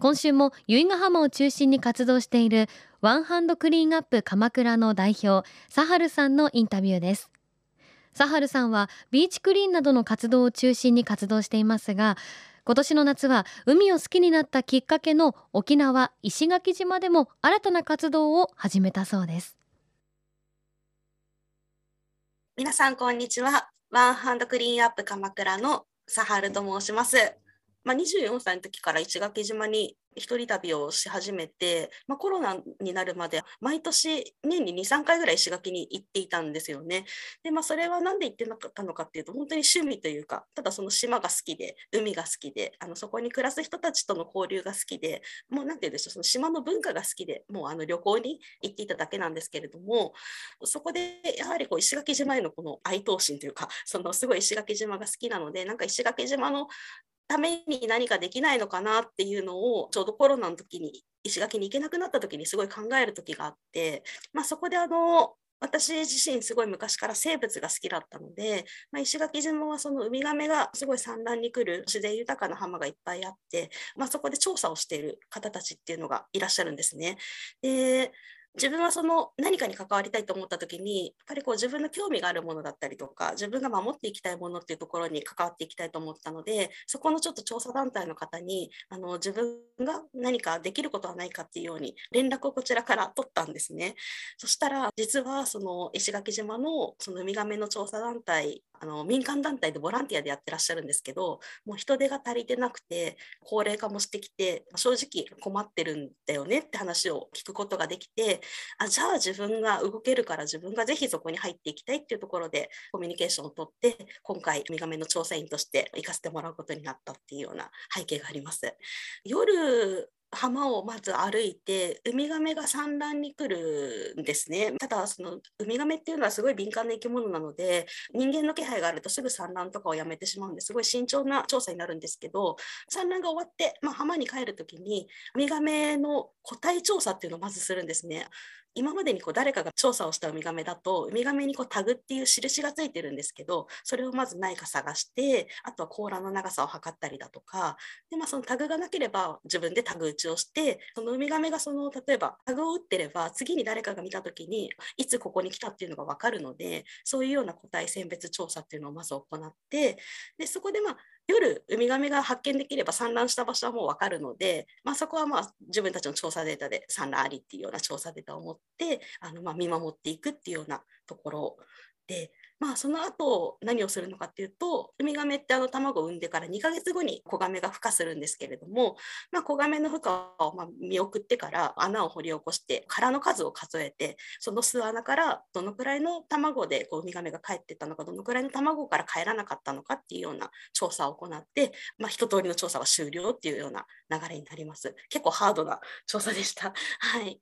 今週も由比ヶ浜を中心に活動しているワンハンドクリーンアップ鎌倉の代表サハルさんのインタビューです。サハルさんはビーチクリーンなどの活動を中心に活動していますが今年の夏は海を好きになったきっかけの沖縄石垣島でも新たな活動を始めたそうです。皆さんこんにちは。ワンハンドクリーンアップ鎌倉のサハルと申します。まあ、24歳の時から石垣島に一人旅をし始めて、まあ、コロナになるまで毎年年に23回ぐらい石垣に行っていたんですよね。でまあそれは何で行ってなかったのかっていうと本当に趣味というかただその島が好きで海が好きであのそこに暮らす人たちとの交流が好きでもう何て言うんでしょうその島の文化が好きでもうあの旅行に行っていただけなんですけれどもそこでやはりこう石垣島へのこの愛悼心というかそのすごい石垣島が好きなのでなんか石垣島のために何かできないのかなっていうのをちょうどコロナの時に石垣に行けなくなった時にすごい考える時があって、まあ、そこであの私自身すごい昔から生物が好きだったので、まあ、石垣島はそのウミガメがすごい産卵に来る自然豊かな浜がいっぱいあって、まあ、そこで調査をしている方たちっていうのがいらっしゃるんですね。で自分はその何かに関わりたいと思った時にやっぱりこう自分の興味があるものだったりとか自分が守っていきたいものっていうところに関わっていきたいと思ったのでそこのちょっと調査団体の方にあの自分が何かできることはないかっていうように連絡をこちらから取ったんですね。そしたら実はその石垣島のそのウミガメの調査団体あの民間団体でボランティアでやってらっしゃるんですけどもう人手が足りてなくて高齢化もしてきて正直困ってるんだよねって話を聞くことができてあじゃあ自分が動けるから自分がぜひそこに入っていきたいっていうところでコミュニケーションをとって今回ウミガメの調査員として行かせてもらうことになったっていうような背景があります。夜浜をまず歩いてウミガメが産卵に来るんですね。ただそのウミガメっていうのはすごい敏感な生き物なので人間の気配があるとすぐ産卵とかをやめてしまうんですごい慎重な調査になるんですけど産卵が終わって、まあ、浜に帰る時にウミガメの個体調査っていうのをまずするんですね。今までにこう誰かが調査をしたウミガメだとウミガメにこうタグっていう印がついてるんですけどそれをまずないか探してあとは甲羅の長さを測ったりだとかで、まあ、そのタグがなければ自分でタグ打ちをしてそのウミガメがその例えばタグを打ってれば次に誰かが見た時にいつここに来たっていうのが分かるのでそういうような個体選別調査っていうのをまず行ってでそこでまあ夜ウミガメが発見できれば産卵した場所はもう分かるので、まあ、そこはまあ自分たちの調査データで産卵ありっていうような調査データを持ってあのまあ見守っていくっていうようなところでまあ、その後何をするのかっていうとウミガメってあの卵を産んでから2ヶ月後に子ガメが孵化するんですけれども、まあ、子ガメの孵化をま見送ってから穴を掘り起こして殻の数を数えてその巣穴からどのくらいの卵でこうウミガメが帰ってったのかどのくらいの卵から帰らなかったのかっていうような調査を行って、まあ、一通りの調査は終了っていうような流れになります。結構ハードな調査でした。はい、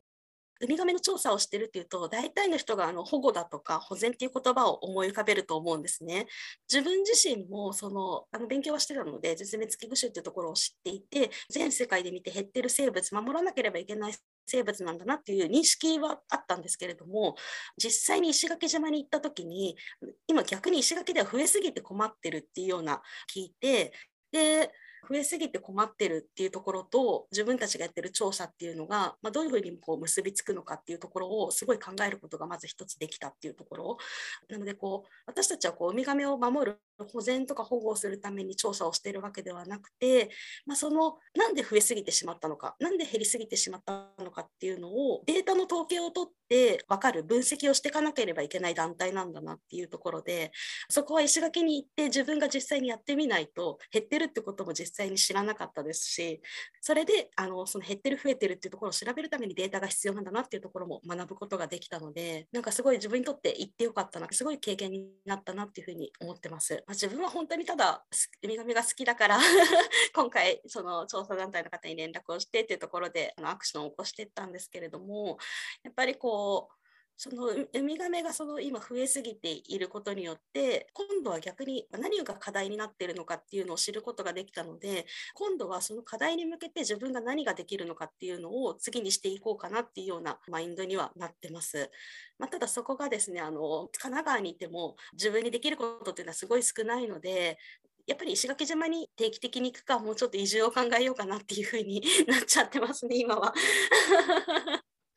ウミガメの調査をしてるっていうと大体の人があの保護だとか保全っていう言葉を思い浮かべると思うんですね。自分自身もそのあの勉強はしてたので絶滅危惧種っていうところを知っていて全世界で見て減ってる生物守らなければいけない生物なんだなっていう認識はあったんですけれども実際に石垣島に行った時に今逆に石垣では増えすぎて困ってるっていうような聞いてで増えすぎて困ってるっていうところと自分たちがやってる調査っていうのが、まあ、どういうふうにこう結びつくのかっていうところをすごい考えることがまず一つできたっていうところ。なのでこう私たちはこうウミガメを守る保全とか保護をするために調査をしているわけではなくて、まあ、そのなんで増えすぎてしまったのかなんで減りすぎてしまったのかっていうのをデータの統計を取って分かる分析をしていかなければいけない団体なんだなっていうところでそこは石垣に行って自分が実際にやってみないと減ってるってことも実際に知らなかったですしそれであのその減ってる増えてるっていうところを調べるためにデータが必要なんだなっていうところも学ぶことができたのでなんかすごい自分にとって行ってよかったなすごい経験になったなっていうふうに思ってます。まあ、自分は本当にただウミガメが好きだから 今回その調査団体の方に連絡をしてっていうところであのアクションを起こしていったんですけれどもやっぱりこうそのウミガメがその今増えすぎていることによって今度は逆に何が課題になっているのかっていうのを知ることができたので今度はその課題に向けて自分が何ができるのかっていうのを次にしていこうかなっていうようなマインドにはなってます。まあ、ただそこがですねあの神奈川にいても自分にできることっていうのはすごい少ないのでやっぱり石垣島に定期的に行くかもうちょっと移住を考えようかなっていうふうに なっちゃってますね今は。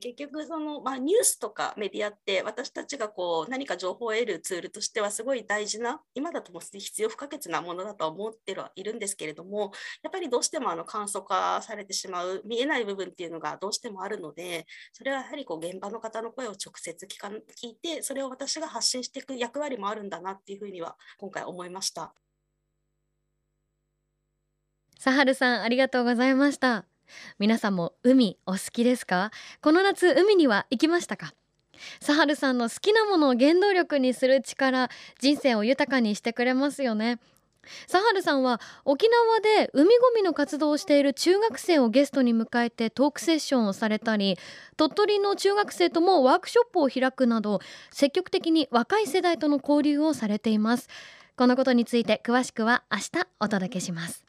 結局その、まあ、ニュースとかメディアって私たちがこう何か情報を得るツールとしてはすごい大事な今だとも必要不可欠なものだと思ってはいるんですけれどもやっぱりどうしてもあの簡素化されてしまう見えない部分っていうのがどうしてもあるのでそれはやはりこう現場の方の声を直接聞か聞いてそれを私が発信していく役割もあるんだなっていうふうには今回思いました。サハルさんありがとうございました皆さんも海お好きですか？この夏海には行きましたか？サハルさんの好きなものを原動力にする力人生を豊かにしてくれますよね。サハルさんは沖縄で海ごみの活動をしている中学生をゲストに迎えてトークセッションをされたり鳥取の中学生ともワークショップを開くなど積極的に若い世代との交流をされています。このことについて詳しくは明日お届けします。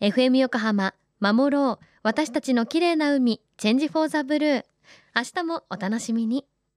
FM 横浜守ろう。私たちの綺麗な海チェンジフォーザブルー。明日もお楽しみに。